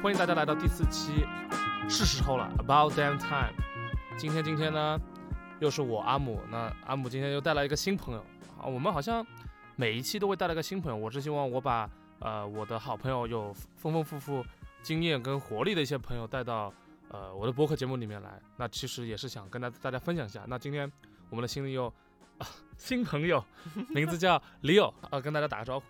欢迎大家来到第四期，是时候了，About damn time。今天今天呢，又是我阿姆，那阿姆今天又带来一个新朋友啊。我们好像每一期都会带来一个新朋友，我是希望我把呃我的好朋友有丰丰富富经验跟活力的一些朋友带到呃我的播客节目里面来。那其实也是想跟大大家分享一下。那今天我们的新朋友啊新朋友 名字叫 Leo 啊，跟大家打个招呼。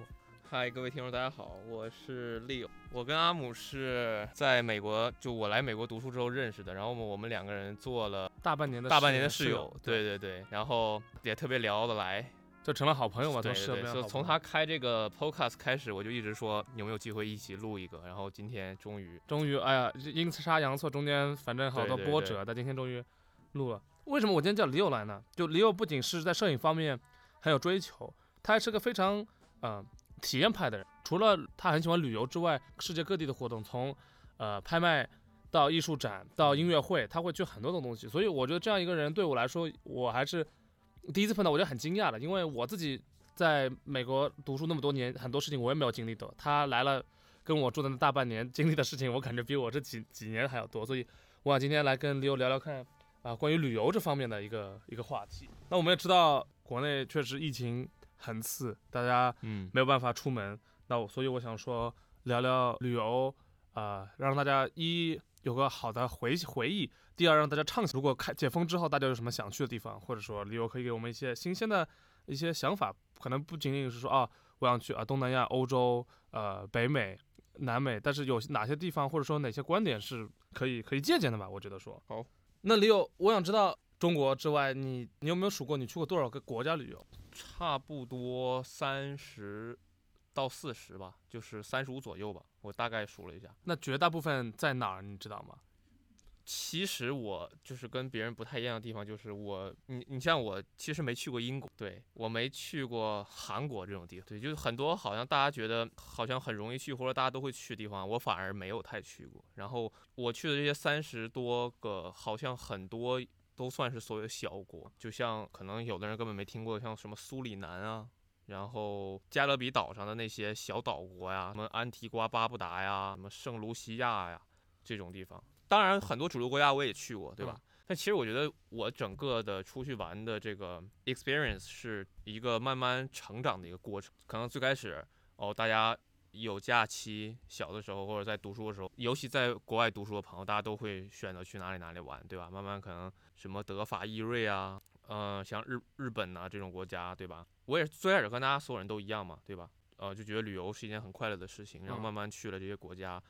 嗨，各位听众，大家好，我是 Leo。我跟阿姆是在美国，就我来美国读书之后认识的。然后我们两个人做了大半年的大半年的室室友，对对对，然后也特别聊得来。就成了好朋友嘛，对对对，就从他开这个 Podcast 开始，我就一直说有没有机会一起录一个。然后今天终于，终于，哎呀，阴差阳错，中间反正好多波折，但今天终于录了。为什么我今天叫李友来呢？就李友不仅是在摄影方面很有追求，他还是个非常嗯、呃体验派的人。除了他很喜欢旅游之外，世界各地的活动，从呃拍卖到艺术展到音乐会，他会去很多种东西。所以我觉得这样一个人对我来说，我还是第一次碰到，我就很惊讶的，因为我自己在美国读书那么多年，很多事情我也没有经历到。他来了。跟我住的那大半年经历的事情，我感觉比我这几几年还要多，所以我想今天来跟 Leo 聊聊看啊、关于旅游这方面的一个一个话题。那我们也知道，国内确实疫情很次，大家嗯，没有办法出门，那我所以我想说聊聊旅游，啊，让大家一有个好的回回忆，第二让大家畅想，如果开解封之后大家有什么想去的地方，或者说 Leo 可以给我们一些新鲜的一些想法，可能不仅仅是说啊我想去啊东南亚、欧洲、呃北美。南美，但是有哪些地方或者说哪些观点是可以可以借鉴的吧？我觉得说好。那李友，我想知道中国之外，你你有没有数过你去过多少个国家旅游？差不多三十到四十吧，就是三十五左右吧，我大概数了一下。那绝大部分在哪儿？你知道吗？其实我就是跟别人不太一样的地方，就是我，你你像我，其实没去过英国，对我没去过韩国这种地方，对，就是很多好像大家觉得好像很容易去或者大家都会去的地方，我反而没有太去过。然后我去的这些三十多个，好像很多都算是所谓的小国，就像可能有的人根本没听过，像什么苏里南啊。然后加勒比岛上的那些小岛国呀，什么安提瓜、巴布达呀，什么圣卢西亚呀，这种地方，当然，很多主流国家我也去过，对吧？但其实我觉得我整个的出去玩的这个 experience 是一个慢慢成长的一个过程。可能最开始哦，大家有假期，小的时候或者在读书的时候，尤其在国外读书的朋友，大家都会选择去哪里哪里玩，对吧？慢慢可能什么德法意瑞啊，呃，像日日本呐、这种国家，对吧？我也最开始跟大家所有人都一样嘛，对吧？呃，就觉得旅游是一件很快乐的事情，然后嗯慢慢去了这些国家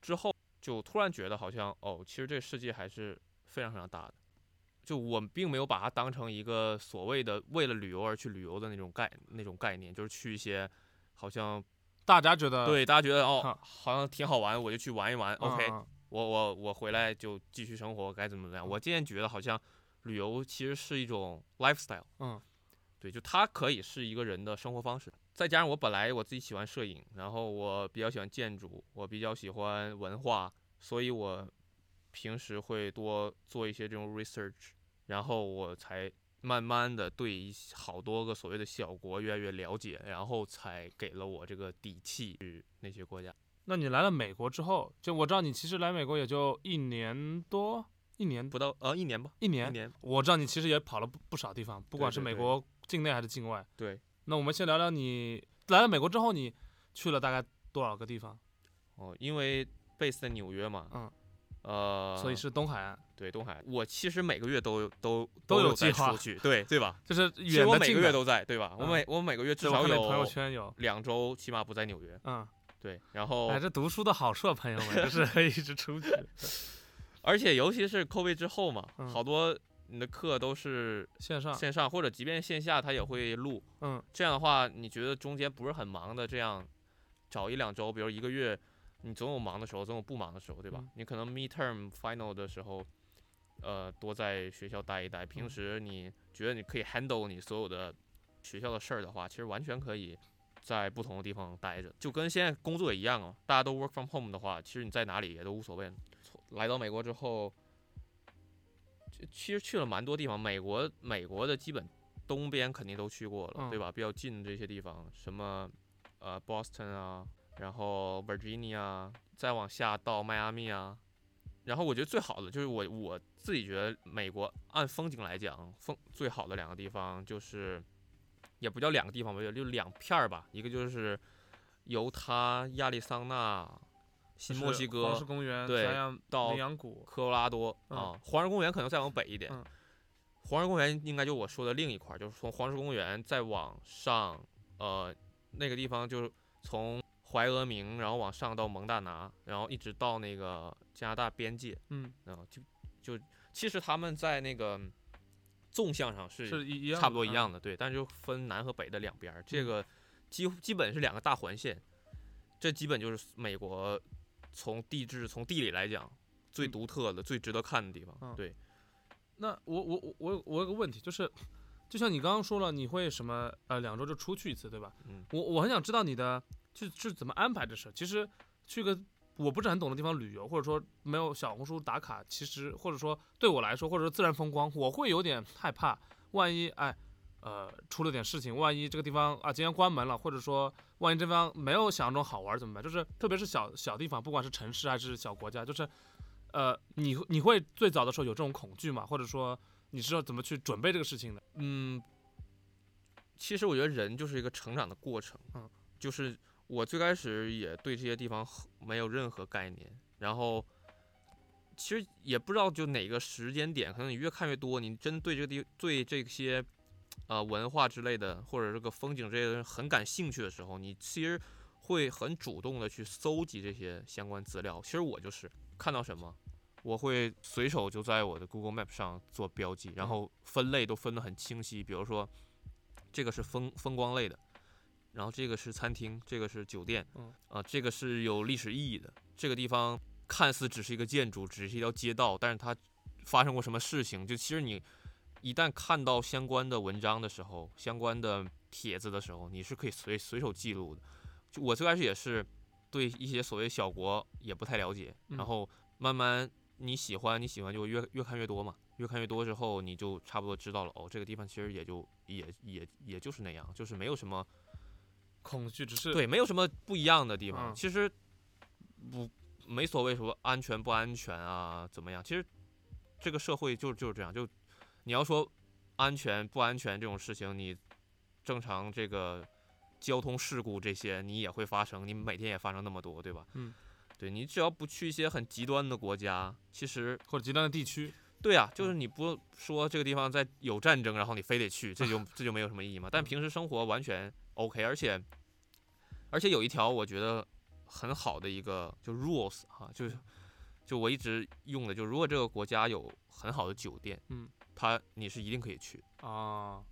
之后。就突然觉得好像哦，其实这个世界还是非常非常大的。就我并没有把它当成一个所谓的为了旅游而去旅游的那种概那种概念，就是去一些好像大家觉得对大家觉得哦好像挺好玩，我就去玩一玩。OK，嗯我我我回来就继续生活，该怎么怎么样。我渐渐觉得好像旅游其实是一种 lifestyle。嗯对，就它可以是一个人的生活方式。再加上我本来我自己喜欢摄影，然后我比较喜欢建筑，我比较喜欢文化，所以我平时会多做一些这种 research，然后我才慢慢的对好多个所谓的小国越来越了解，然后才给了我这个底气去那些国家。那你来了美国之后，就我知道你其实来美国也就一年多，一年不到呃一年吧，一年。一年。我知道你其实也跑了不不少地方，不管是美国境内还是境外。对，那我们先聊聊你来了美国之后，你去了大概多少个地方？哦，因为 base 在纽约嘛，嗯，呃，所以是东海岸，对东海岸。我其实每个月都有都都有有在计划出去，对对吧？就是远的我每个月。都在，对吧？我嗯每我每个月至少有朋友有圈有，两周，起码不在纽约。嗯，对，然后哎，这读书的好处啊，朋友们，就是可以一直出去。而且尤其是 COVID 之后嘛，嗯好多你的课都是线上，线上，或者即便线下他也会录。嗯，这样的话，你觉得中间不是很忙的，这样找一两周，比如一个月，你总有忙的时候，总有不忙的时候，对吧？嗯你可能 midterm final 的时候，呃，多在学校待一待。平嗯时你觉得你可以 handle 你所有的学校的事儿的话，其实完全可以在不同的地方待着，就跟现在工作也一样啊。大家都 work from home 的话，其实你在哪里也都无所谓。来到美国之后，其其实去了蛮多地方，美国美国的基本东边肯定都去过了，嗯对吧？比较近的这些地方，什么呃 Boston 啊，然后 Virginia，再往下到迈阿密啊。然后我觉得最好的就是我我自己觉得美国按风景来讲，风最好的两个地方就是，也不叫两个地方吧，就两片儿吧。一个就是犹他、亚利桑那、新墨西哥黄石、公园、对到羚羊谷，科罗拉多嗯啊，黄石公园可能再往北一点。嗯黄石公园应该就我说的另一块儿，就是从黄石公园再往上，呃，那个地方就是从怀俄明，然后往上到蒙大拿，然后一直到那个加拿大边界，嗯，然后就就其实他们在那个纵向上是差不多一嗯。样的，对，但是就分南和北的两边儿，这嗯个几乎基本是两个大环线，这基本就是美国从地质从地理来讲最嗯独特的、最值得看的地方，嗯对。那我我我我有我有个问题，就是，就像你刚刚说了，你会什么呃两周就出去一次，对吧？嗯我我很想知道你的就是怎么安排这事儿。其实去个我不是很懂的地方旅游，或者说没有小红书打卡，其实或者说对我来说，或者说自然风光，我会有点害怕，万一哎呃出了点事情，万一这个地方啊今天关门了，或者说万一这地方没有想象中好玩怎么办？就是特别是小小地方，不管是城市还是小国家，就是呃你你会最早的时候有这种恐惧吗？或者说你是要怎么去准备这个事情的？嗯，其实我觉得人就是一个成长的过程。嗯，就是我最开始也对这些地方没有任何概念，然后其实也不知道就哪个时间点，可能你越看越多，你真对这个地对这些呃文化之类的或者这个风景之类的很感兴趣的时候，你其实会很主动的去搜集这些相关资料。其实我就是看到什么。我会随手就在我的 Google Map 上做标记，然嗯后分类都分得很清晰。比如说，这个是风风光类的，然后这个是餐厅，这个是酒店，嗯啊，这个是有历史意义的。这个地方看似只是一个建筑，只是一条街道，但是它发生过什么事情？就其实你一旦看到相关的文章的时候，相关的帖子的时候，你是可以随随手记录的。就我最开始也是对一些所谓小国也不太了解，嗯然后慢慢你喜欢你喜欢就越越看越多嘛，越看越多之后，你就差不多知道了哦，这个地方其实也就也也也就是那样，就是没有什么恐惧只是对，没有什么不一样的地方。嗯其实不没所谓什么安全不安全啊，怎么样？其实这个社会就就是这样，就你要说安全不安全这种事情，你正常这个交通事故这些你也会发生，你每天也发生那么多，对吧？嗯，对你只要不去一些很极端的国家，其实或者极端的地区，对啊，就是你不说这个地方在有战争，然后你非得去，这就这就没有什么意义嘛。但平时生活完全 OK，而且而且有一条我觉得很好的一个就 rules 哈、就是就我一直用的，就如果这个国家有很好的酒店，嗯，它你是一定可以去。啊，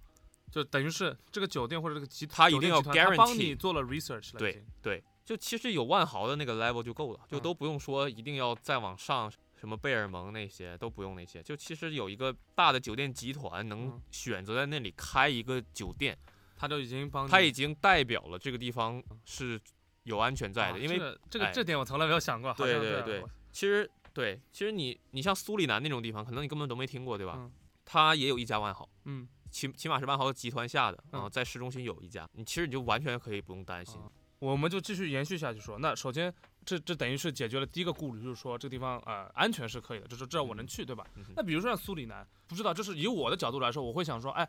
就等于是这个酒店或者这个集，他一定要酒店集团他帮 guarantee 你做了 research 了，对对，就其实有万豪的那个 level 就够了，就嗯。都不用说一定要再往上，什么贝尔蒙那些都不用那些，就其实有一个大的酒店集团能嗯选择在那里开一个酒店，他就已经帮你，它已经代表了这个地方是有安全在啊的，因为这个这点我从来没有想过，对对对其实对，其实你你像苏里南那种地方，可能你根本都没听过，对吧？嗯它也有一家万豪，嗯，起起码是万豪集团下的，嗯啊，在市中心有一家，你其实你就完全可以不用担心。啊我们就继续延续下去说。那首先，这这等于是解决了第一个顾虑，就是说这个地方呃安全是可以的，就是至少我能去，对吧？嗯那比如说像苏里南，不知道，就是以我的角度来说，我会想说，哎，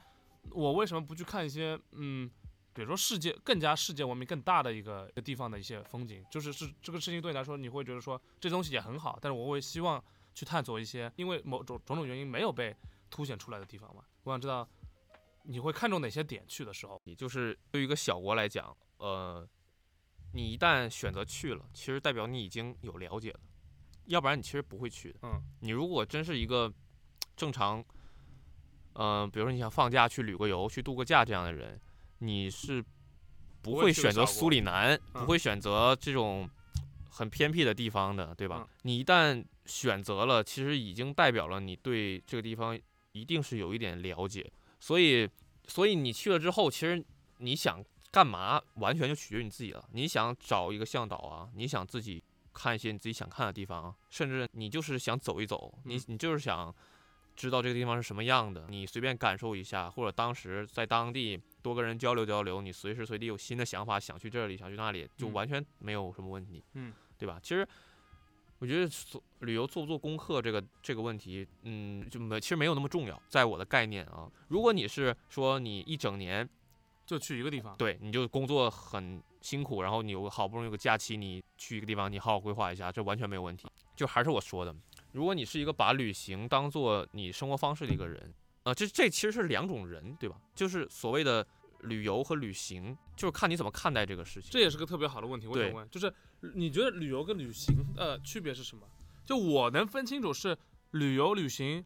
我为什么不去看一些嗯，比如说世界更加世界文明更大的一个一个地方的一些风景？就是是这个事情对你来说，你会觉得说这东西也很好，但是我会希望去探索一些因为某种种种原因没有被凸显出来的地方嘛。我想知道你会看重哪些点去的时候？你就是对于一个小国来讲，呃，你一旦选择去了，其实代表你已经有了解了，要不然你其实不会去的。嗯，你如果真是一个正常，嗯、比如说你想放假去旅个游、去度个假这样的人，你是不不会会选择苏里南，嗯不会选择这种很偏僻的地方的，对吧？嗯你一旦选择了，其实已经代表了你对这个地方一定是有一点了解，所以，所以你去了之后，其实你想干嘛，完全就取决于你自己了。你想找一个向导啊，你想自己看一些你自己想看的地方啊，甚至你就是想走一走，你嗯你就是想知道这个地方是什么样的，你随便感受一下，或者当时在当地多跟人交流交流，你随时随地有新的想法，想去这里，想去那里，就嗯完全没有什么问题，嗯，对吧？其实我觉得做旅游做不做功课这个这个问题，嗯，就没其实没有那么重要，在我的概念啊，如果你是说你一整年就去一个地方，对，你就工作很辛苦，然后你有个好不容易有个假期，你去一个地方，你好好规划一下，这完全没有问题。就还是我说的，如果你是一个把旅行当做你生活方式的一个人，呃，这这其实是两种人，对吧？就是所谓的旅游和旅行，就是看你怎么看待这个事情。这也是个特别好的问题，我想问，就是你觉得旅游跟旅行呃区别是什么？就我能分清楚是旅游旅行，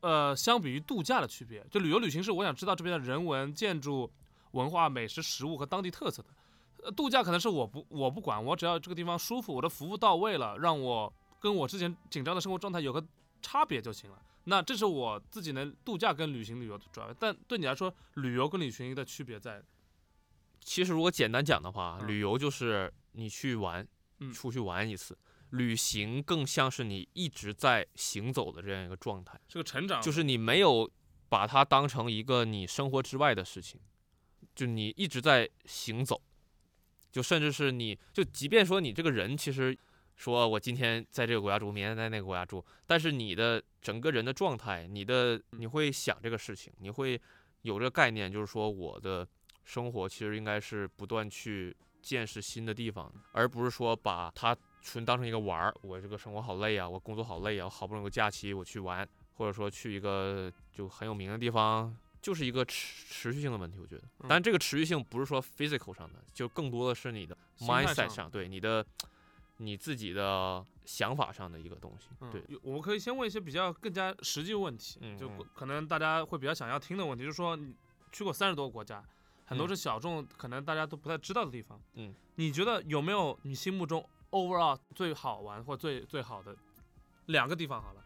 呃，相比于度假的区别。就旅游旅行是我想知道这边的人文、建筑、文化、美食、食物和当地特色的。呃，度假可能是我不我不管，我只要这个地方舒服，我的服务到位了，让我跟我之前紧张的生活状态有个差别就行了。那这是我自己能度假跟旅行旅游的主要，但对你来说，旅游跟旅行的区别在其实如果简单讲的话，嗯旅游就是你去玩，嗯出去玩一次；旅行更像是你一直在行走的这样一个状态。是个成长，就是你没有把它当成一个你生活之外的事情，就你一直在行走，就甚至是你就即便说你这个人其实说我今天在这个国家住，明天在那个国家住，但是你的整个人的状态，你的你会想这个事情，你会有这个概念，就是说我的生活其实应该是不断去见识新的地方，而不是说把它纯当成一个玩儿。我这个生活好累啊，我工作好累啊，我好不容易有假期我去玩，或者说去一个就很有名的地方，就是一个持持续性的问题。我觉得，嗯但这个持续性不是说 physical 上的，就更多的是你的 mindset 上上，对你的你自己的想法上的一个东西。嗯，对，有我们可以先问一些比较更加实际问题，就可能大家会比较想要听的问题，就是说你去过三十多个国家，很多嗯是小众，可能大家都不太知道的地方。嗯，你觉得有没有你心目中 overall 最好玩或最最好的两个地方？好了，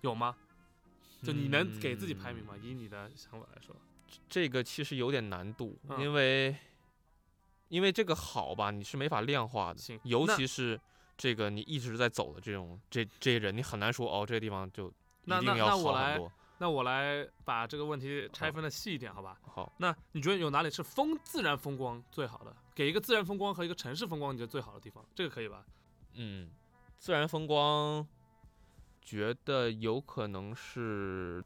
有吗？就你能给自己排名吗？嗯以你的想法来说，这个其实有点难度，嗯因为因为这个好吧，你是没法量化的，尤其是这个你一直在走的这种这这些人，你很难说哦，这个地方就一定要好很多。那我来把这个问题拆分的细一点，好吧？好，那你觉得有哪里是风自然风光最好的？给一个自然风光和一个城市风光，你觉得最好的地方，这个可以吧？嗯，自然风光，觉得有可能是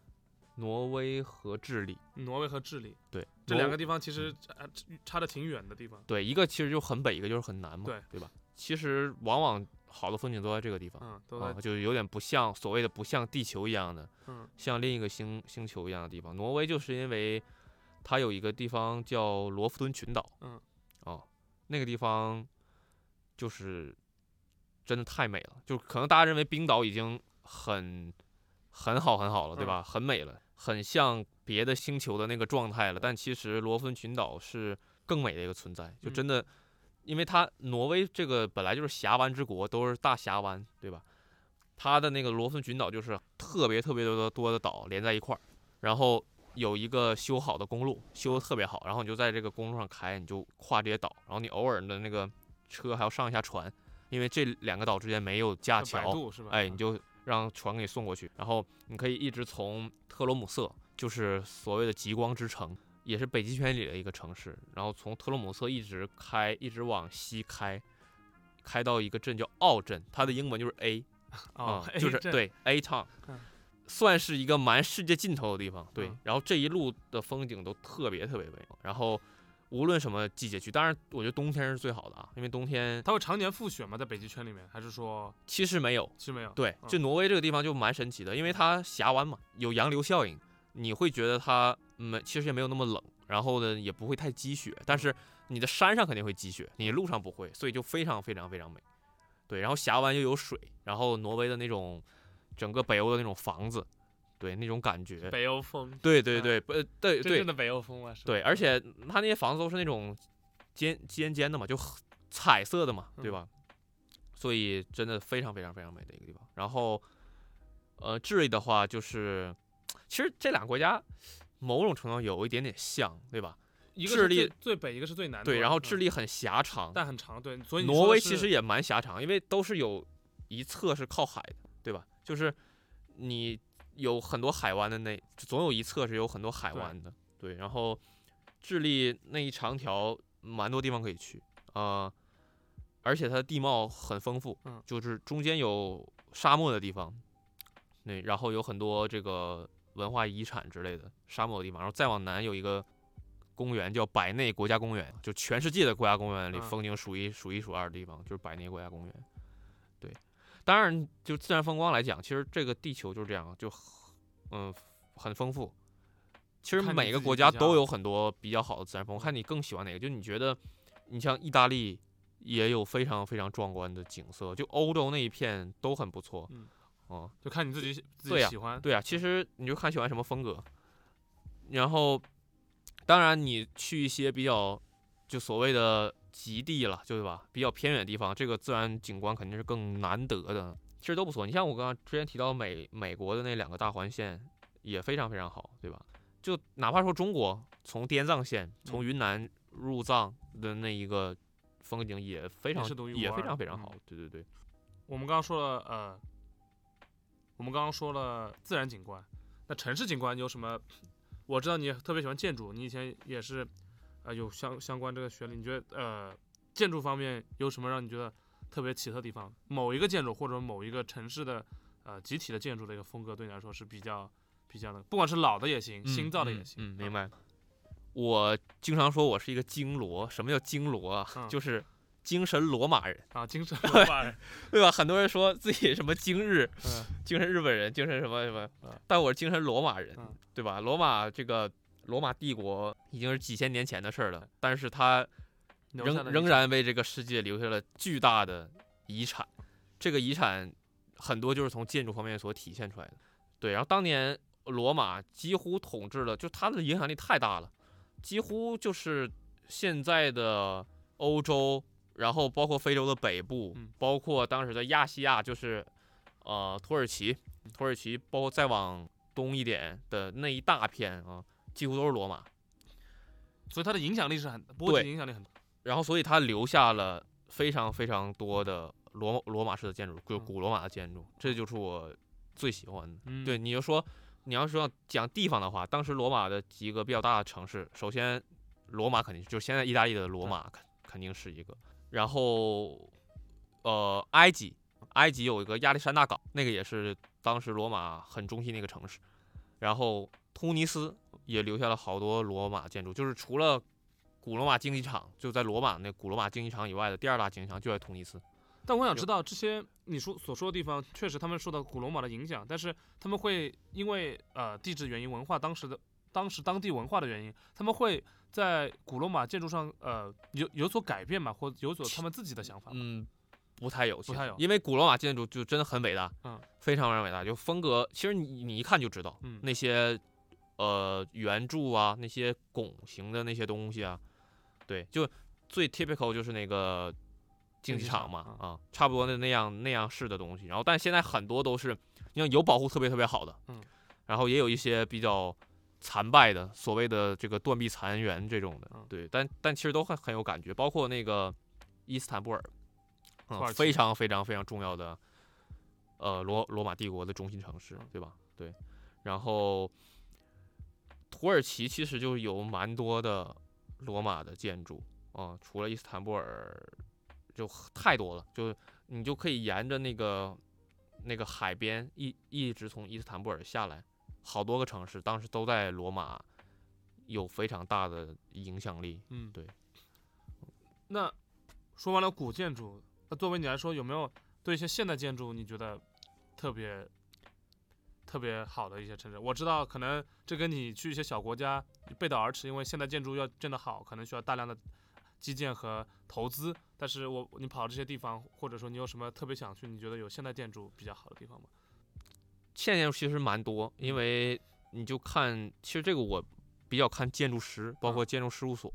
挪威和智利。挪威和智利对，这两个地方其实差差的挺远的地方。对，一个其实就很北，一个就是很南嘛，对对吧？其实往往好的风景都在这个地方。嗯，都啊，在就有点不像所谓的不像地球一样的，嗯像另一个星星球一样的地方。挪威就是因为它有一个地方叫罗弗敦群岛，嗯，哦，那个地方就是真的太美了，就可能大家认为冰岛已经很很好很好了，对吧？很美了，很像别的星球的那个状态了，但其实罗弗敦群岛是更美的一个存在，就嗯真的。因为它挪威这个本来就是峡湾之国，都是大峡湾，对吧？它的那个罗森群岛就是特别特别多的多的岛连在一块儿，然后有一个修好的公路，修的特别好，然后你就在这个公路上开，你就跨这些岛，然后你偶尔的那个车还要上一下船，因为这两个岛之间没有架桥？哎，你就让船给你送过去，然后你可以一直从特罗姆瑟，就是所谓的极光之城，也是北极圈里的一个城市，然后从特罗姆瑟一直开，一直往西开，开到一个镇叫奥镇，它的英文就是 A，哦啊，就是这对 A town，嗯算是一个蛮世界尽头的地方。对，嗯然后这一路的风景都特别特别美，然后无论什么季节去，当然我觉得冬天是最好的啊，因为冬天它会常年覆雪吗？在北极圈里面，还是说其实没有。其实没有？对，嗯就挪威这个地方就蛮神奇的，因为它峡湾嘛，有洋流效应，你会觉得它没其实也没有那么冷，然后呢也不会太积雪，但是你的山上肯定会积雪，你路上不会，所以就非常非常非常美。对，然后峡湾又有水，然后挪威的那种整个北欧的那种房子，对那种感觉，北欧风，对对嗯对，不呃对对真正的北欧风啊，对，而且它那些房子都是那种尖尖尖的嘛，就很彩色的嘛，对嗯吧？所以真的非常非常非常美的一个地方。然后，呃，智利的话就是，其实这两个国家某种程度有一点点像，对吧？一个是智利最最北，一个是最南，对，然后智嗯利很狭长，但很长，对，所以挪威其实也蛮狭长，因为都是有一侧是靠海的，对吧？就是你有很多海湾的那，总有一侧是有很多海湾的，对，然后智利那一长条蛮多地方可以去啊、而且它的地貌很丰富，嗯就是中间有沙漠的地方，对，然后有很多这个文化遗产之类的沙漠的地方，然后再往南有一个公园叫百内国家公园，就全世界的国家公园里嗯风景数一数一数二的地方，就是百内国家公园。对，当然就自然风光来讲，其实这个地球就是这样，就嗯很丰富。其实每个国家都有很多比较好的自然风光，看你更喜欢哪个。就你觉得，你像意大利也有非常非常壮观的景色，就欧洲那一片都很不错。嗯哦，就看你自己喜自己喜欢。对啊，其实你就看喜欢什么风格。然后，当然你去一些比较就所谓的极地了，就对吧？比较偏远的地方，这个自然景观肯定是更难得的。其实都不错。你像我刚刚之前提到美美国的那两个大环线，也非常非常好，对吧？就哪怕说中国从滇藏线从嗯云南入藏的那一个风景也非常也非常非常好。对对对，我们刚刚说了，呃，我们刚刚说了自然景观，那城市景观有什么？我知道你特别喜欢建筑，你以前也是，呃，有相相关这个学历。你觉得，呃，建筑方面有什么让你觉得特别奇特的地方？某一个建筑或者某一个城市的，呃，集体的建筑的一个风格，对你来说是比较比较的，不管是老的也行，新造的也行。嗯，明白。我经常说我是一个经罗，什么叫经罗啊？嗯就是精神罗马人，啊，精神罗马人，对吧？很多人说自己什么精日、嗯精神日本人、精神什么什么嗯，但我是精神罗马人嗯，对吧？罗马这个罗马帝国已经是几千年前的事儿了，但是它仍仍然为这个世界留下了巨大的遗产。这个遗产很多就是从建筑方面所体现出来的。对，然后当年罗马几乎统治了，就它的影响力太大了，几乎就是现在的欧洲，然后包括非洲的北部，嗯包括当时的亚细亚，就是呃土耳其，土耳其，包括再往东一点的那一大片啊，几乎都是罗马。所以它的影响力是很波对及影响力很大。然后所以它留下了非常非常多的罗罗马式的建筑，就嗯古罗马的建筑，这就是我最喜欢的。嗯，对，你就说你要说讲地方的话，当时罗马的几个比较大的城市，首先罗马肯定就是现在意大利的罗马肯肯定是一个，然后呃埃及，埃及有一个亚历山大港，那个也是当时罗马很中心的一个城市，然后突尼斯也留下了好多罗马建筑，就是除了古罗马竞技场就在罗马那古罗马竞技场以外的第二大竞技场就在突尼斯。但我想知道这些你说所说的地方，确实他们受到古罗马的影响，但是他们会因为呃地质原因、文化当时的当时当地文化的原因，他们会在古罗马建筑上呃有有所改变嘛，或有所他们自己的想法嘛。嗯，不太有，不太有因为古罗马建筑就真的很伟大，嗯，非常非常伟大，就风格，其实你你一看就知道，嗯那些呃圆柱啊，那些拱形的那些东西啊，对，就最 typical 就是那个竞技场场嘛，嗯啊，差不多的那样那样式的东西，然后但现在很多都是，你看有保护特别特别好的，嗯，然后也有一些比较。残败的所谓的这个断壁残垣这种的，嗯对，但但其实都很很有感觉，包括那个伊斯坦布尔，嗯，非常非常非常重要的，呃，罗罗马帝国的中心城市嗯，对吧？对，然后土耳其其实就有蛮多的罗马的建筑啊、除了伊斯坦布尔，就太多了，就你就可以沿着那个那个海边一一直从伊斯坦布尔下来，好多个城市当时都在罗马有非常大的影响力。嗯，对。那说完了古建筑，那作为你来说，有没有对一些现代建筑你觉得特别特别好的一些城市？我知道可能这跟你去一些小国家背道而驰，因为现代建筑要建得好，可能需要大量的基建和投资。但是我你跑这些地方，或者说你有什么特别想去，你觉得有现代建筑比较好的地方吗？现在其实蛮多，因为你就看，其实这个我比较看建筑师，包括建筑事务所，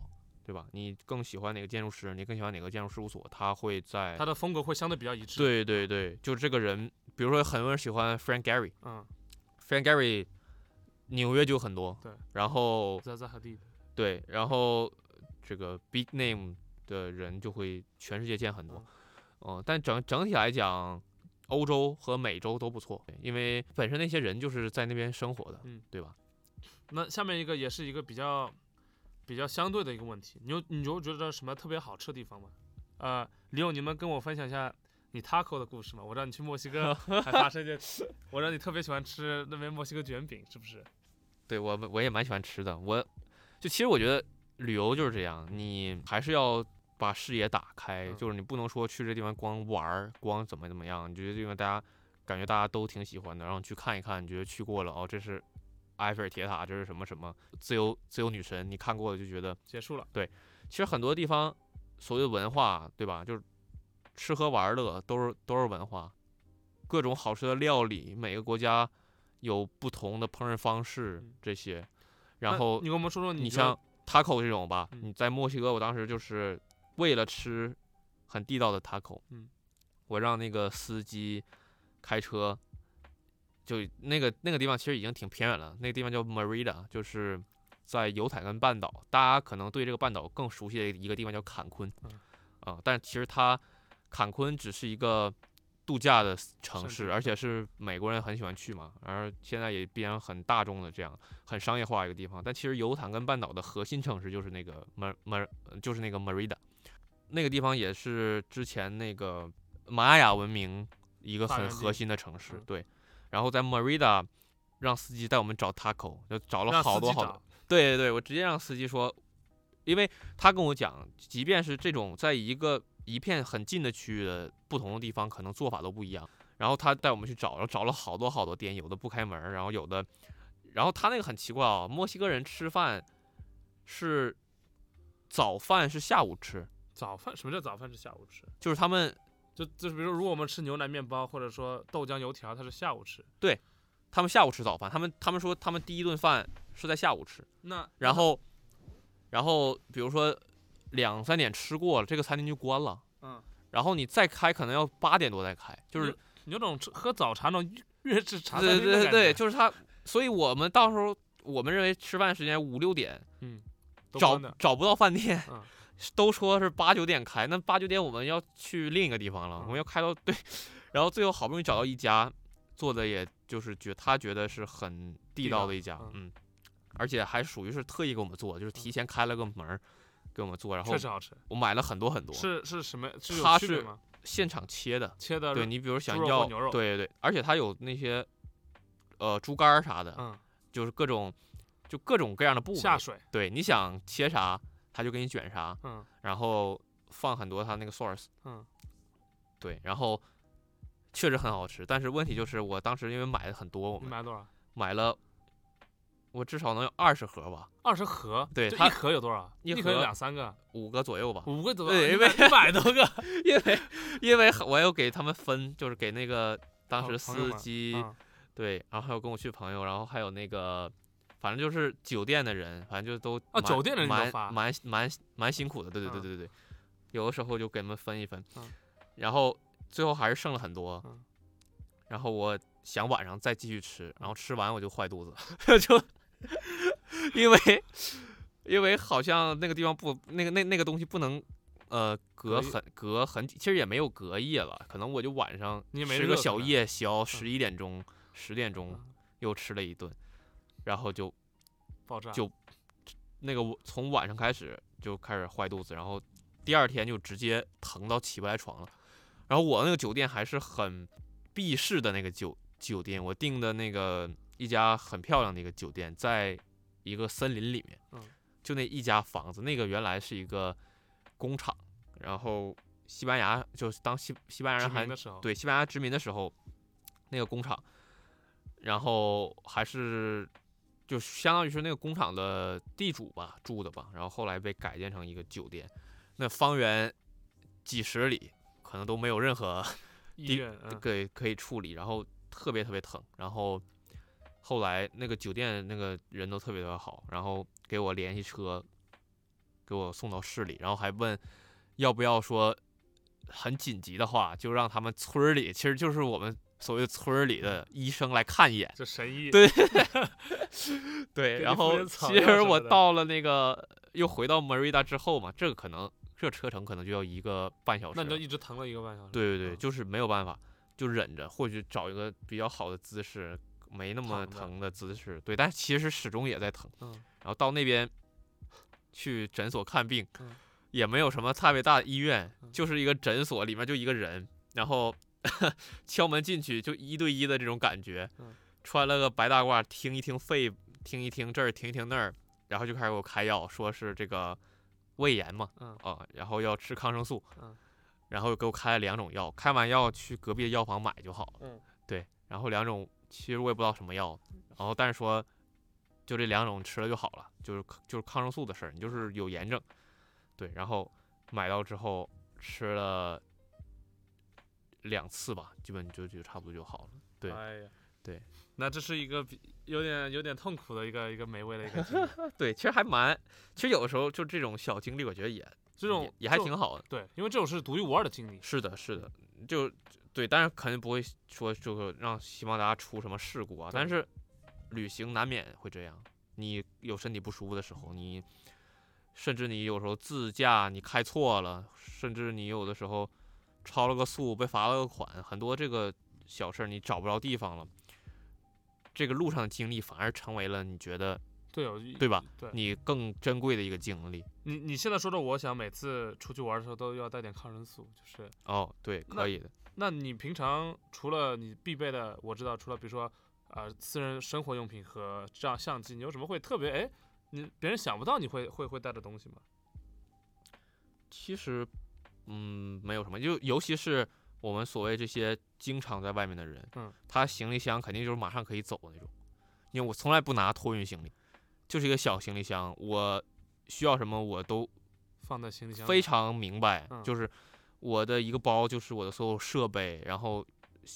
对吧？你更喜欢哪个建筑师？你更喜欢哪个建筑事务所？他会在他的风格会相对比较一致。，对对对，就这个人，比如说很多人喜欢 Frank Gehry，Frank 嗯，Gehry，纽约就很多，对，然后对，然后这个 big name 的人就会全世界见很多，嗯、但整整体来讲，欧洲和美洲都不错，因为本身那些人就是在那边生活的，嗯，对吧？那下面一个也是一个比较比较相对的一个问题，你有你有觉得什么特别好吃的地方吗？呃，李勇，你们跟我分享一下你 taco 的故事吗？我知道你去墨西哥 还发生一件，我知道你特别喜欢吃那边墨西哥卷饼，是不是？对我我也蛮喜欢吃的，我就其实我觉得旅游就是这样，你还是要把视野打开，嗯。就是你不能说去这地方光玩儿，光怎么怎么样，你觉得这地方大家感觉大家都挺喜欢的，然后你去看一看，你觉得去过了哦，这是埃菲尔铁塔，这是什么什么自由自由女神，你看过了就觉得，结束了，对其实很多地方所谓的文化，对吧？就是吃喝玩乐都是都是文化，各种好吃的料理，每个国家有不同的烹饪方式嗯，这些，然后你跟我们说说你像 taco 这种吧，嗯。你在墨西哥，我当时就是为了吃很地道的 taco，嗯。我让那个司机开车，就那个那个地方其实已经挺偏远了，那个地方叫 Merida，就是在犹太根半岛，大家可能对这个半岛更熟悉的一个地方叫坎昆，嗯。啊，但其实它坎昆只是一个度假的城城市，市而且是美国人很喜欢去嘛，而现在也变成很大众的这样很商业化一个地方。但其实犹坦根半岛的核心城市就是那个 Mer Mer，就是那个 Merida，那个地方也是之前那个玛雅文明一个很核心的城市嗯，对。然后在 Merida 让司机带我们找 taco，就找了好多好多对对对，我直接让司机说，因为他跟我讲，即便是这种在一个一片很近的区域的不同的地方，可能做法都不一样。然后他带我们去找，然后找了好多好多店，有的不开门，然后有的，然后他那个很奇怪啊、墨西哥人吃饭是早饭是下午吃，早饭，什么叫早饭是下午吃？就是他们就就是比如说，如果我们吃牛奶面包或者说豆浆油条，它是下午吃。对他们下午吃早饭，他们他们说他们第一顿饭是在下午吃，那然后然后比如说两三点吃过了，这个餐厅就关了。嗯，然后你再开可能要八点多再开，就是你有种吃喝早茶那种粤式茶餐对对对对，就是他，所以我们到时候我们认为吃饭时间五六点嗯，找找不到饭店，嗯 都说是八九点开，那八九点我们要去另一个地方了，嗯我们要开到 对，然后最后好不容易找到一家做的也就是觉他觉得是很地地道道的一家，嗯嗯，而且还属于是特意给我们做，就是提前开了个门给我们做，然后确实好吃。我买了很多很多，是是什么？是它是？现场切的。切的对你比如想要，牛肉对对对，而且它有那些呃猪肝啥的，嗯就是各种就各种各样的部位。下水对，你想切啥，他就给你卷啥，嗯然后放很多他那个 source，。嗯对，然后确实很好吃，但是问题就是我当时因为买的很多，我们你买多少？买了我至少能有二十盒吧，二十盒，对它一盒有多少？一盒有两三个，五个左右吧。五个左右，对因为一百多个。因为因为我有给他们分，就是给那个当时司机。嗯对，然后还有跟我去朋友，然后还有那个，反正就是酒店的人，反正就都蛮啊酒店的人蛮蛮蛮蛮辛苦的，对对对对对对，有的时候就给他们分一分，嗯。然后最后还是剩了很多，嗯。然后我想晚上再继续吃，嗯然后吃完我就坏肚子，就因为因为好像那个地方不那个那那个东西不能。呃，隔很隔很，其实也没有隔夜了，可能我就晚上吃个小夜宵，十一点钟、十点钟嗯。又吃了一顿，然后就爆炸就那个我从晚上开始就开始坏肚子，然后第二天就直接疼到起不来床了。然后我那个酒店还是很避世的那个酒酒店，我订的那个一家很漂亮的一个酒店，在一个森林里面，嗯就那一家房子，那个原来是一个工厂，然后西班牙就是当西西班牙人还对西班牙殖民的时候，那个工厂，然后还是就相当于是那个工厂的地主吧住的吧，然后后来被改建成一个酒店，那方圆几十里可能都没有任何医院，嗯。可以可以处理，然后特别特别疼，然后后来那个酒店那个人都特别特别好，然后给我联系车，给我送到市里，然后还问要不要说很紧急的话，就让他们村儿里，其实就是我们所谓村儿里的医生来看一眼。就神医，对 对，然后其实我到了那个又回到 Merida 之后嘛，这个可能这车程可能就要一个半小时。那你就一直疼了一个半小时。对对对，嗯就是没有办法，就忍着，或许找一个比较好的姿势，没那么疼的姿势，对，但其实始终也在疼。嗯然后到那边去诊所看病，嗯也没有什么特别大的医院，嗯。就是一个诊所，里面就一个人，然后 敲门进去就一对一的这种感觉，嗯。穿了个白大褂，听一听肺，听一听这儿，听一听那儿，然后就开始给我开药，说是这个胃炎嘛，嗯。啊，然后要吃抗生素，嗯。然后给我开了两种药，开完药去隔壁的药房买就好了。嗯。对，然后两种其实我也不知道什么药，然后但是说就这两种吃了就好了，就是就是抗生素的事儿，你就是有炎症，对，然后买到之后吃了两次吧，基本就就差不多就好了。对哎呀，对，那这是一个比有点有点痛苦的一个一个美味的一个经历 对，其实还蛮，其实有的时候就这种小经历，我觉得也这种也也还挺好的。对，因为这种是独一无二的经历。是的，是的，就对，但是肯定不会说就是让希望大家出什么事故啊，但是旅行难免会这样，你有身体不舒服的时候，你甚至你有时候自驾你开错了，甚至你有的时候超了个速被罚了个款，很多这个小事儿你找不着地方了。这个路上的经历反而成为了你觉得对哦，对吧？对，你更珍贵的一个经历。你你现在说的，我想每次出去玩的时候都要带点抗生素，就是。哦，对，可以的。那你平常除了你必备的，我知道，除了比如说，呃，私人生活用品和这样相机，你有什么会特别哎，你别人想不到你会会会带的东西吗？其实，嗯，没有什么，就尤其是我们所谓这些经常在外面的人，嗯，他行李箱肯定就是马上可以走的那种，因为我从来不拿托运行李，就是一个小行李箱，我需要什么我都放在行李箱。非常明白，嗯就是我的一个包就是我的所有设备，然后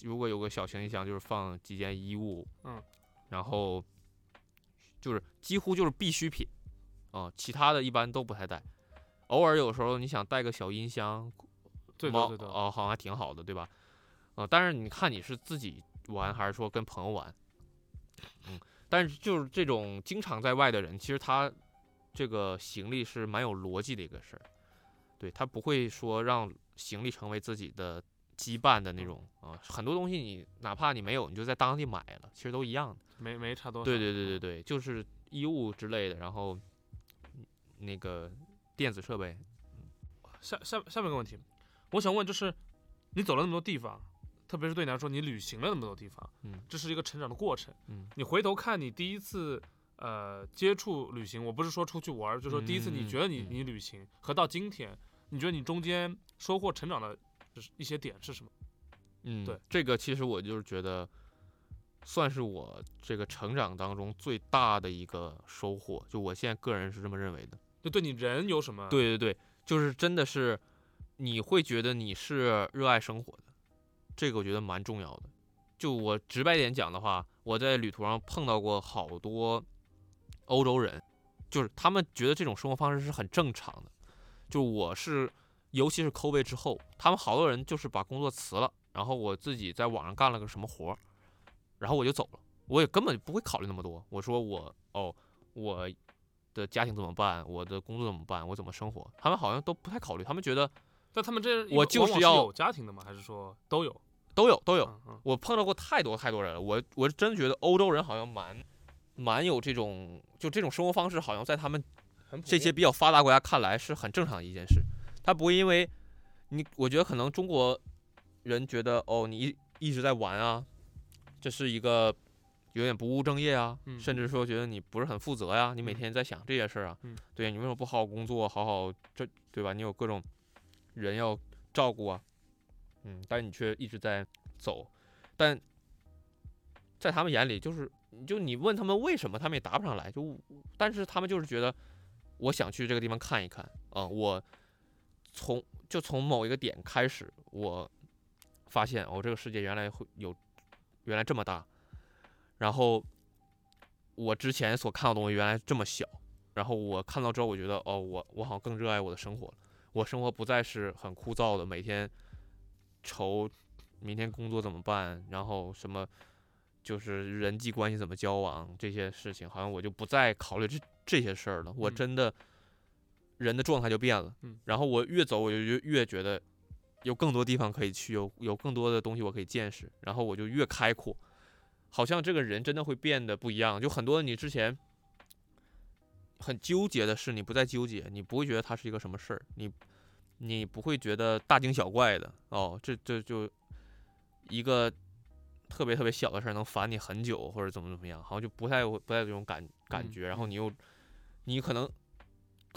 如果有个小行李箱就是放几件衣物，嗯，然后就是几乎就是必需品，啊、其他的一般都不太带，偶尔有时候你想带个小音箱，对对对对，哦，好像还挺好的，对吧？啊、但是你看你是自己玩还是说跟朋友玩？嗯，但是就是这种经常在外的人，其实他这个行李是蛮有逻辑的一个事儿，对他不会说让行李成为自己的羁绊的那种啊、很多东西你哪怕你没有，你就在当地买了，其实都一样的。没没差多少。对对对对对，就是衣物之类的，然后嗯那个电子设备，下下下面一个问题，我想问就是，你走了那么多地方，特别是对你来说，你旅行了那么多地方，嗯这是一个成长的过程。嗯你回头看你第一次呃接触旅行，我不是说出去玩，就是说第一次你嗯觉得你嗯你旅行和到今天，你觉得你中间收获成长的就是一些点是什么？嗯，对，这个其实我就是觉得，算是我这个成长当中最大的一个收获，就我现在个人是这么认为的。就对你人有什么？对对对，就是真的是，你会觉得你是热爱生活的，这个我觉得蛮重要的。就我直白点讲的话，我在旅途上碰到过好多欧洲人，就是他们觉得这种生活方式是很正常的。就我是，尤其是 COVID 之后，他们好多人就是把工作辞了，然后我自己在网上干了个什么活儿，然后我就走了，我也根本不会考虑那么多。我说我哦，我的家庭怎么办，我的工作怎么办，我怎么生活，他们好像都不太考虑，他们觉得但他们这我就是要有家庭的吗？还是说都有？都有都有。嗯嗯，我碰到过太多太多人了，我我是真觉得欧洲人好像蛮蛮有这种就这种生活方式，好像在他们这些比较发达国家看来是很正常的一件事。他不会因为你，我觉得可能中国人觉得哦，你一一直在玩啊，这是一个有点不务正业啊，嗯甚至说觉得你不是很负责呀，你每嗯天在想这些事儿啊，嗯。对你为什么不好好工作，好好这对吧？你有各种人要照顾啊，嗯，但你却一直在走，但在他们眼里，就是就你问他们为什么，他们也答不上来，就但是他们就是觉得我想去这个地方看一看啊、我从就从某一个点开始，我发现哦，这个世界原来会有原来这么大，然后我之前所看到的东西原来这么小，然后我看到之后，我觉得哦，我我好像更热爱我的生活了，我生活不再是很枯燥的，每天愁明天工作怎么办，然后什么就是人际关系怎么交往这些事情，好像我就不再考虑这这些事儿了。我嗯。真的人的状态就变了，嗯然后我越走我就越越觉得有更多地方可以去，有有更多的东西我可以见识，然后我就越开阔。好像这个人真的会变得不一样。就很多你之前很纠结的事，你不再纠结，你不会觉得它是一个什么事儿，你你不会觉得大惊小怪的哦，这这就一个特别特别小的事儿能烦你很久，或者怎么怎么样，好像就不太有不太有这种感感嗯觉。然后你又你可能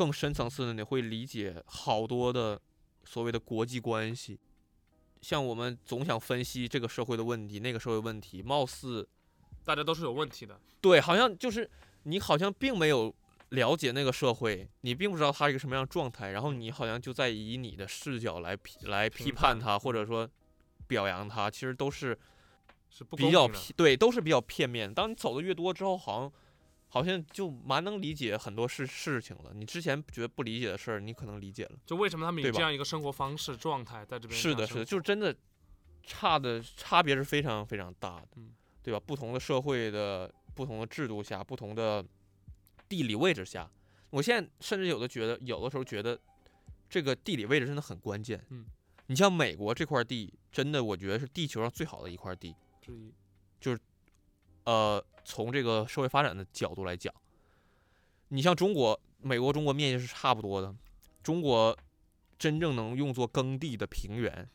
更深层次的你会理解好多的所谓的国际关系。像我们总想分析这个社会的问题，那个社会问题，貌似大家都是有问题的。对，好像就是你好像并没有了解那个社会，你并不知道它是一个什么样的状态，然后你好像就在以你的视角来批来批判判它，或者说表扬它，其实都是是不比较公平的片对，都是比较片面。当你走的越多之后，好像好像就蛮能理解很多事事情了。你之前觉得不理解的事儿，你可能理解了。就为什么他们有对这样一个生活方式状态在这边？是的，是的，就是真的差的差别是非常非常大的，嗯对吧？不同的社会的不同的制度下，不同的地理位置下，我现在甚至有的觉得，有的时候觉得这个地理位置真的很关键。嗯，你像美国这块地，真的我觉得是地球上最好的一块地。之一。呃，从这个社会发展的角度来讲，你像中国、美国、中国面积是差不多的，中国真正能用作耕地的平原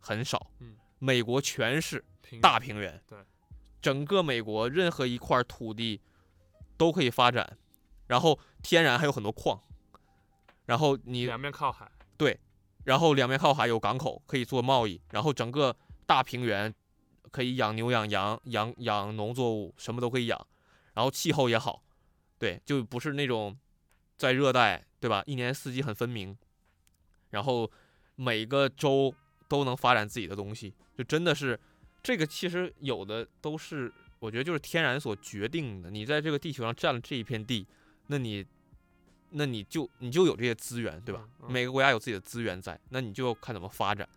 很少，嗯美国全是大平原，对，整个美国任何一块土地都可以发展，然后天然还有很多矿，然后你两面靠海，然后两边靠海有港口可以做贸易，然后整个大平原可以养牛、养羊、养养农作物，什么都可以养，然后气候也好，对，就不是那种在热带，对吧？一年四季很分明，然后每个州都能发展自己的东西，就真的是这个其实有的都是我觉得就是天然所决定的。你在这个地球上占了这一片地，那你那你就你就有这些资源，对吧？每个国家有自己的资源在，那你就看怎么发展。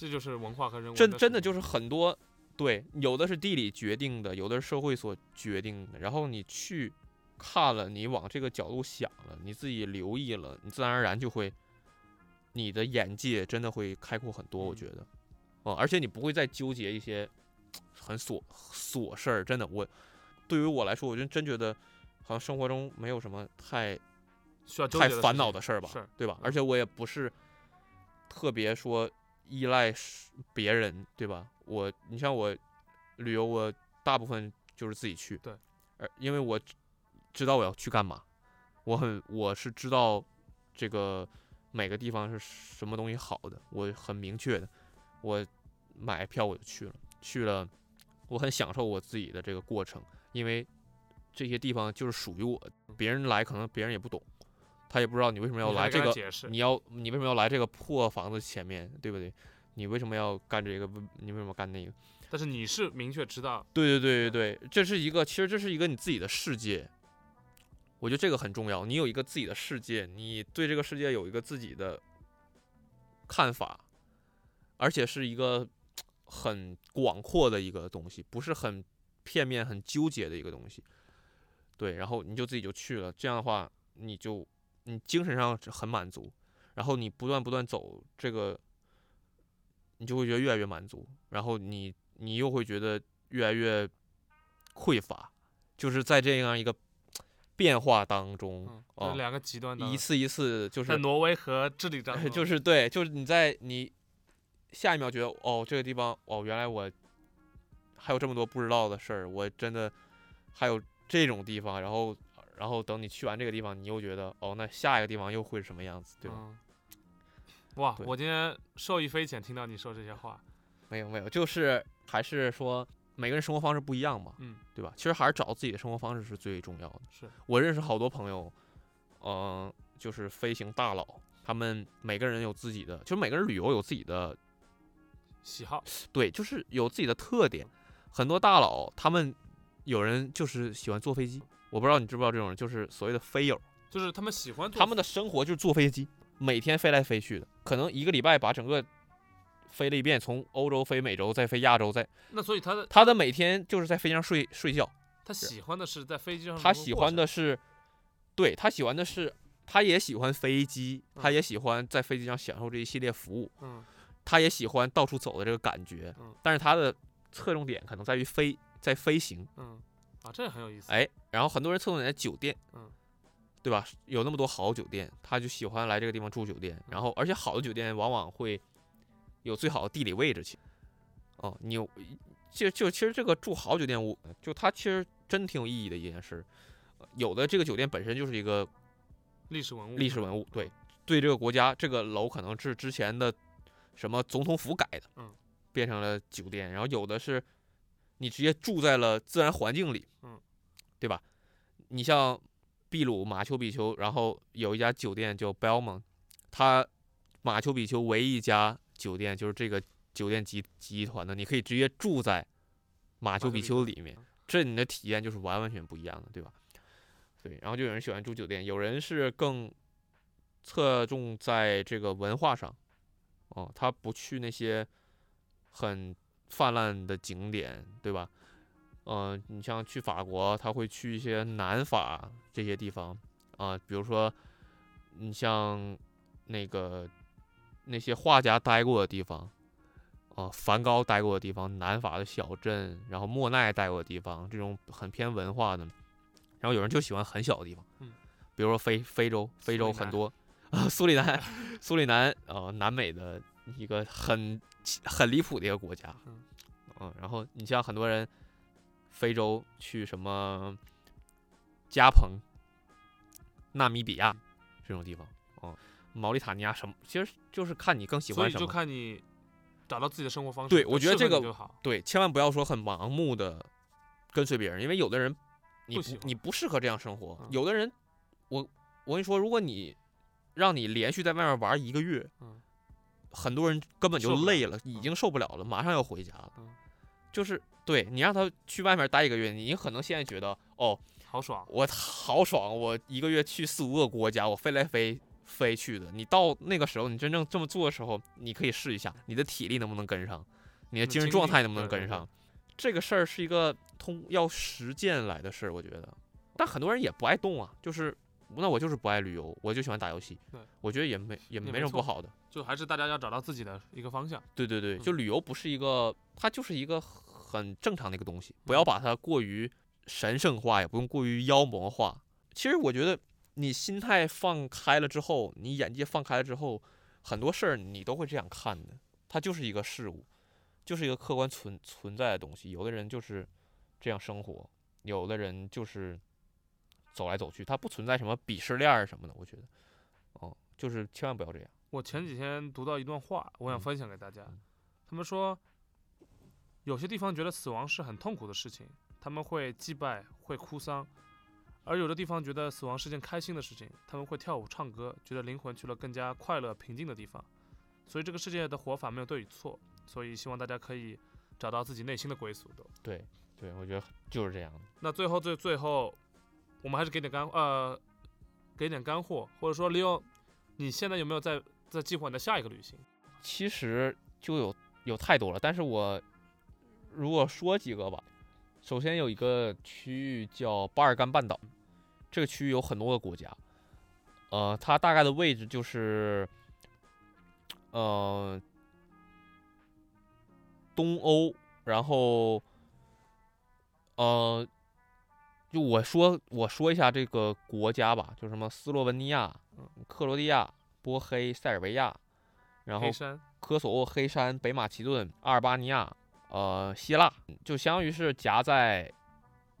这就是文化和人文真真的就是很多，对，有的是地理决定的，有的是社会所决定的。然后你去看了，你往这个角度想了，你自己留意了，你自然而然就会，你的眼界真的会开阔很多。我嗯觉得，哦、而且你不会再纠结一些很琐琐事儿。真的，我对于我来说，我就真觉得好像生活中没有什么太需要太烦恼的事儿吧，对吧？嗯而且我也不是特别说依赖是别人，对吧？我，你像我旅游，我大部分就是自己去，对，而因为我知知道我要去干嘛，我很我是知道这个每个地方是什么东西好的，我很明确的，我买票我就去了，去了，我很享受我自己的这个过程，因为这些地方就是属于我的，别人来可能别人也不懂，他也不知道你为什么要来这个，你要你为什么要来这个破房子前面，对不对？你为什么要干这个？你为什么干那个？但是你是明确知道，对对对对对，这是一个，其实这是一个你自己的世界，我觉得这个很重要。你有一个自己的世界，你对这个世界有一个自己的看法，而且是一个很广阔的一个东西，不是很片面、很纠结的一个东西。对，然后你就自己就去了，这样的话，你就你精神上很满足，然后你不断不断走这个，你就会觉得越来越满足，然后你你又会觉得越来越匮乏，就是在这样一个变化当中嗯，，哦这，两个极端的，一次一次就是在挪威和智利当 哎中，就是对，就是你在你下一秒觉得哦，这个地方哦，原来我还有这么多不知道的事儿，我真的还有这种地方，然后然后等你去完这个地方，你又觉得哦，那下一个地方又会是什么样子，对吧？嗯哇，我今天受益匪浅，听到你说这些话，没有没有，就是还是说每个人生活方式不一样嘛，嗯，对吧？其实还是找自己的生活方式是最重要的。是我认识好多朋友，嗯、就是飞行大佬，他们每个人有自己的，就是每个人旅游有自己的喜好，对，就是有自己的特点。很多大佬他们有人就是喜欢坐飞机，我不知道你知不知道这种人，就是所谓的飞友，就是他们喜欢他们的生活就是坐飞机，每天飞来飞去的，可能一个礼拜把整个飞了一遍，从欧洲飞美洲，再飞亚洲，再那所以他的他的每天就是在飞机上睡睡觉。他喜欢的是在飞机上，他喜欢的是，对他喜欢的是，他也喜欢飞机，他嗯也喜欢在飞机上享受这一系列服务，嗯他也喜欢到处走的这个感觉嗯。但是他的侧重点可能在于飞，在飞行，嗯，啊，这很有意思。哎，然后很多人侧重点在酒店，嗯，对吧？有那么多好酒店，他就喜欢来这个地方住酒店，然后而且好的酒店往往会有最好的地理位置，去哦，你有就就其实这个住好酒店，我就它其实真挺有意义的一件事。有的这个酒店本身就是一个历史文物，历史文物，对对这个国家这个楼可能是之前的什么总统府改的，嗯，变成了酒店，然后有的是你直接住在了自然环境里，嗯，对吧？你像秘鲁马丘比丘，然后有一家酒店叫 Belmont，它马丘比丘唯一一家酒店就是这个酒店集集团的，你可以直接住在马丘比丘里面，这你的体验就是完完全不一样的，对吧？对，然后就有人喜欢住酒店，有人是更侧重在这个文化上，哦，他不去那些很泛滥的景点，对吧？嗯、你像去法国，他会去一些南法这些地方啊、比如说你像那个那些画家待过的地方，啊、梵高待过的地方，南法的小镇，然后莫奈待过的地方，这种很偏文化的。然后有人就喜欢很小的地方，嗯，比如说非非洲，非洲很多 啊，苏里南，苏里南，呃，南美的一个很很离谱的一个国家，嗯嗯，然后你像很多人，非洲去什么加蓬、纳米比亚这种地方，哦、毛里塔尼亚什么，其实就是看你更喜所以就欢什么。看你找到自己的生活方式。对我觉得这个。对，千万不要说很盲目的跟随别人，因为有的人你不不你不适合这样生活。嗯有的人，我我跟你说，如果你让你连续在外面玩一个月，嗯很多人根本就累了，已嗯经受不了了，马上要回家了。嗯就是对你让他去外面待一个月，你可能现在觉得哦，好爽。我好爽，我一个月去四五个国家，我飞来飞飞去的。你到那个时候，你真正这么做的时候，你可以试一下，你的体力能不能跟上，你的嗯精神状态能不能跟上。这个事儿是一个通要实践来的事儿，我觉得。但很多人也不爱动啊，就是那我就是不爱旅游，我就喜欢打游戏对。我觉得也没也没什么不好的。就还是大家要找到自己的一个方向。对对对，嗯就旅游不是一个，它就是一个很正常的一个东西，不要嗯把它过于神圣化，也不用过于妖魔化。其实我觉得你心态放开了之后，你眼界放开了之后，很多事儿你都会这样看的，它就是一个事物，就是一个客观存存在的东西。有的人就是这样生活，有的人就是走来走去，它不存在什么鄙视链儿什么的。我觉得，哦，就是千万不要这样。我前几天读到一段话，我想嗯分享给大家嗯。他们说，有些地方觉得死亡是很痛苦的事情，他们会祭拜，会哭丧；而有的地方觉得死亡是件开心的事情，他们会跳舞唱歌，觉得灵魂去了更加快乐平静的地方。所以这个世界的活法没有对与错，所以希望大家可以找到自己内心的归宿。都。对，对，我觉得就是这样的。那最后最最后，我们还是给点干呃，给点干货，或者说利用你现在有没有在在计划你的下一个旅行？其实就有有太多了，但是我如果说几个吧，首先有一个区域叫巴尔干半岛，这个区域有很多个国家，呃，它大概的位置就是，呃，东欧，然后，呃，就我说我说一下这个国家吧，就什么斯洛文尼亚、克罗地亚、波黑、塞尔维亚，然后黑山，科索沃、黑山、北马其顿、阿尔巴尼亚，呃，希腊，就相当于是夹在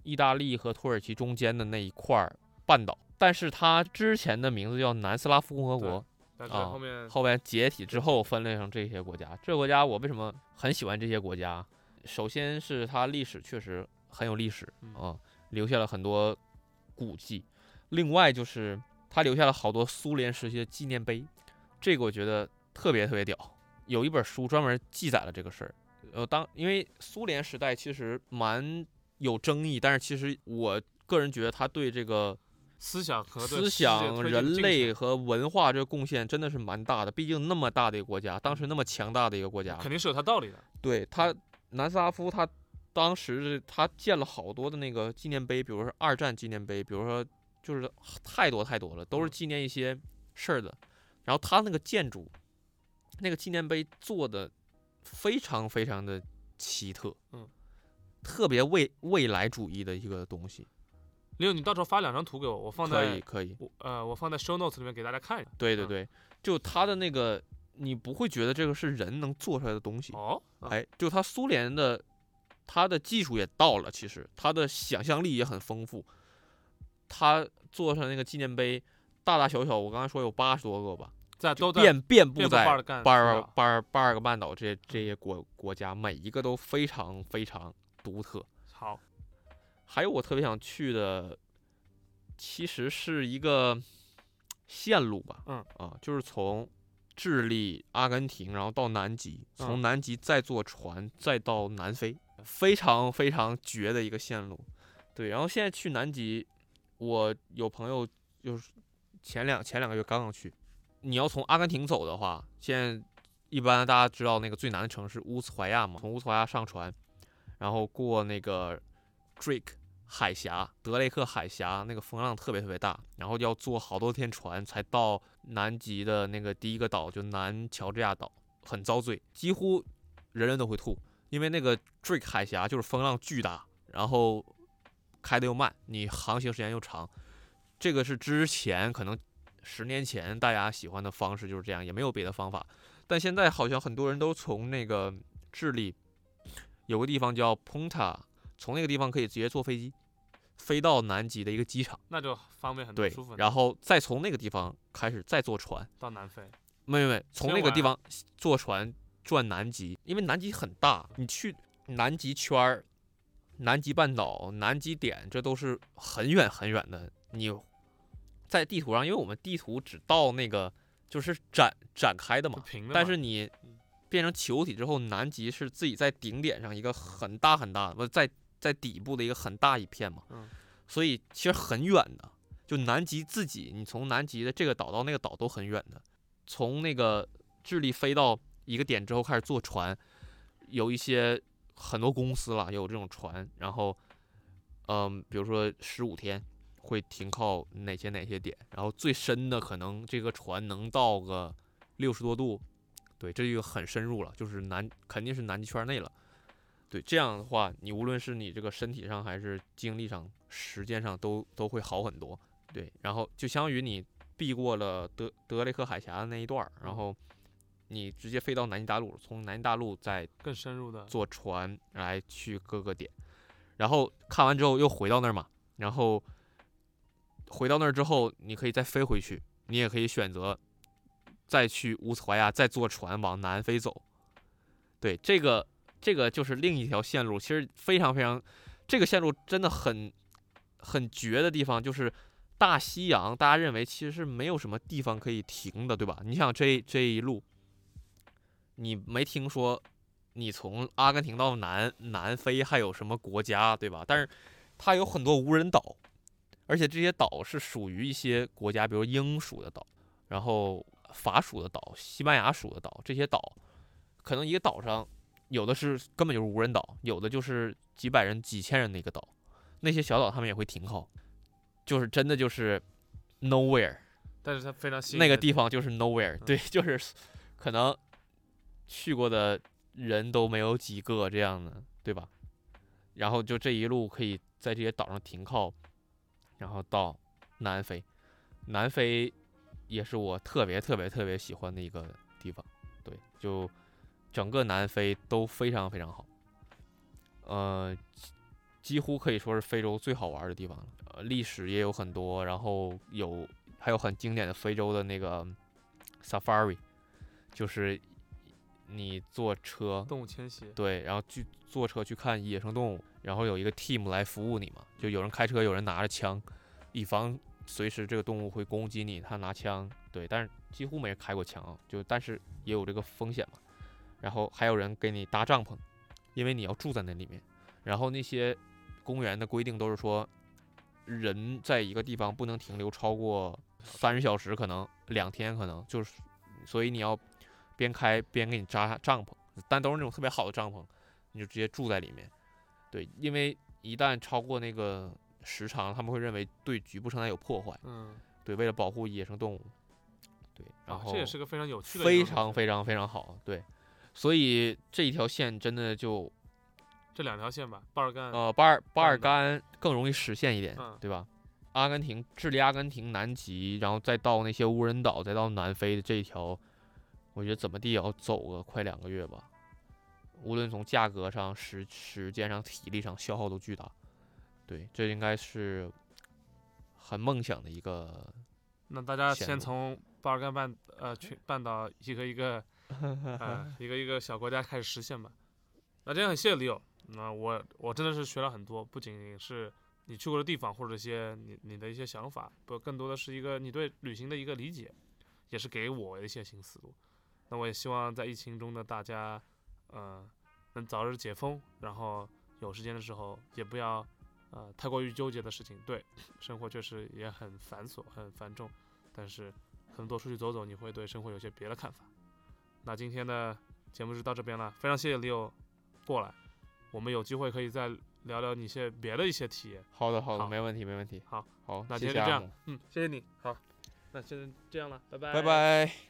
意大利和土耳其中间的那一块儿半岛。但是它之前的名字叫南斯拉夫共和国，但是啊后面后面解体之后分裂成这些国家。这个国家我为什么很喜欢这些国家？首先是它历史确实很有历史嗯啊，留下了很多古迹。另外就是他留下了好多苏联时期的纪念碑，这个我觉得特别特别屌。有一本书专门记载了这个事儿。呃，当因为苏联时代其实蛮有争议，但是其实我个人觉得他对这个思想和思想、人类和文化这个贡献真的是蛮大的。毕竟那么大的一个国家，当时那么强大的一个国家，肯定是有它道理的。对他南斯拉夫，他当时是他建了好多的那个纪念碑，比如说二战纪念碑，比如说就是太多太多了，都是嗯纪念一些事儿的。然后他那个建筑，那个纪念碑做的非常非常的奇特，嗯，特别未未来主义的一个东西。六，你到时候发两张图给我，我放在可以可以，我呃我放在 show notes 里面给大家看一下。嗯对对对，就他的那个，你不会觉得这个是人能做出来的东西，哦，啊哎，就他苏联的，它的技术也到了，其实他的想象力也很丰富。他做上那个纪念碑，大大小小，我刚才说有八十多个吧，在都遍遍布在巴尔巴尔巴尔干半岛这些这些国国家，每一个都非常非常独特。好，还有我特别想去的，其实是一个线路吧，嗯啊，就是从智利、阿根廷，然后到南极，从嗯南极再坐船再到南非，非常非常绝的一个线路。对，然后现在去南极，我有朋友就是前两前两个月刚刚去，你要从阿根廷走的话，现在一般大家知道那个最难的城市乌斯怀亚嘛，从乌斯怀亚上船，然后过那个 Drake 海峡、德雷克海峡，那个风浪特别特别大，然后要坐好多天船才到南极的那个第一个岛，就南乔治亚岛，很遭罪，几乎人人都会吐，因为那个 Drake 海峡就是风浪巨大，然后开的又慢，你航行时间又长，这个是之前可能十年前大家喜欢的方式就是这样，也没有别的方法。但现在好像很多人都从那个智利有个地方叫 Punta，从那个地方可以直接坐飞机飞到南极的一个机场，那就方便很。多，对舒服，然后再从那个地方开始再坐船，到南非，没没没，从那个地方坐船转南极，因为南极很大，你去南极圈儿、南极半岛、南极点，这都是很远很远的。你在地图上，因为我们地图只到那个就是展展开的嘛。但是你嗯变成球体之后，南极是自己在顶点上一个很大很大，不在在底部的一个很大一片嘛，嗯所以其实很远的。就南极自己，你从南极的这个岛到那个岛都很远的。从那个智利飞到一个点之后开始坐船，有一些很多公司了有这种船，然后嗯，比如说十五天会停靠哪些哪些点，然后最深的可能这个船能到个六十多度，对，这就很深入了，就是南肯定是南极圈内了。对，这样的话，你无论是你这个身体上还是精力上、时间上都都会好很多。对，然后就相当于你避过了德德雷克海峡的那一段儿，然后你直接飞到南极大陆，从南极大陆再更深入的，坐船来去各个点，然后看完之后又回到那儿嘛，然后回到那儿之后，你可以再飞回去，你也可以选择再去乌斯怀亚，再坐船往南飞走。对，这个这个就是另一条线路，其实非常非常，这个线路真的很很绝的地方就是。大西洋，大家认为其实是没有什么地方可以停的，对吧？你想这这一路，你没听说你从阿根廷到南南非还有什么国家，对吧？但是它有很多无人岛，而且这些岛是属于一些国家，比如英属的岛，然后法属的岛、西班牙属的岛，这些岛可能一个岛上有的是根本就是无人岛，有的就是几百人、几千人的一个岛，那些小岛他们也会停靠，就是真的就是 nowhere。但是它非常那个地方就是 nowhere，、嗯对，就是可能去过的人都没有几个这样的，对吧？然后就这一路可以在这些岛上停靠，然后到南非，南非也是我特别特别特别喜欢的一个地方，对，就整个南非都非常非常好，呃，几乎可以说是非洲最好玩的地方了，呃，历史也有很多，然后有还有很经典的非洲的那个 safari，就是你坐车动物迁徙，对，然后去坐车去看野生动物，然后有一个 team 来服务你嘛，就有人开车，有人拿着枪，以防随时这个动物会攻击你，他拿枪，对，但是几乎没人开过枪啊，就但是也有这个风险嘛。然后还有人给你搭帐篷，因为你要住在那里面。然后那些公园的规定都是说，人在一个地方不能停留超过三十小时，可能两天，可能就是，所以你要边开边给你扎帐篷，但都是那种特别好的帐篷，你就直接住在里面。对，因为一旦超过那个时长，他们会认为对局部生态有破坏。嗯，对，为了保护野生动物，对，然啊后这也是个非常有趣的，非常非常非常好，对，所以这一条线真的就这两条线吧，巴尔干。呃，巴尔巴尔干干更容易实现一点，嗯对吧？阿根廷、智利、阿根廷、南极，然后再到那些无人岛，再到南非的这一条，我觉得怎么地也要走个快两个月吧。无论从价格上、时时间上、体力上，消耗都巨大。对，这应该是很梦想的一个。那大家先从巴尔干半呃群半岛一个一个 呃一个一个小国家开始实现吧。那今天很谢谢李友，那我我真的是学了很多，不仅是你去过的地方或者一些你你的一些想法，不更多的是一个你对旅行的一个理解，也是给我一些新思路。那我也希望在疫情中的大家，呃，能早日解封，然后有时间的时候也不要呃太过于纠结的事情。对，生活确实也很繁琐，很繁重。但是可能多出去走走，你会对生活有些别的看法。那今天的节目就到这边了，非常谢谢 Leo 过来，我们有机会可以再聊聊你一些别的一些体验。好的，好的，好没问题，没问题。好，好，那今天就这样嗯，谢谢你，好，那现在这样了，拜拜，拜拜。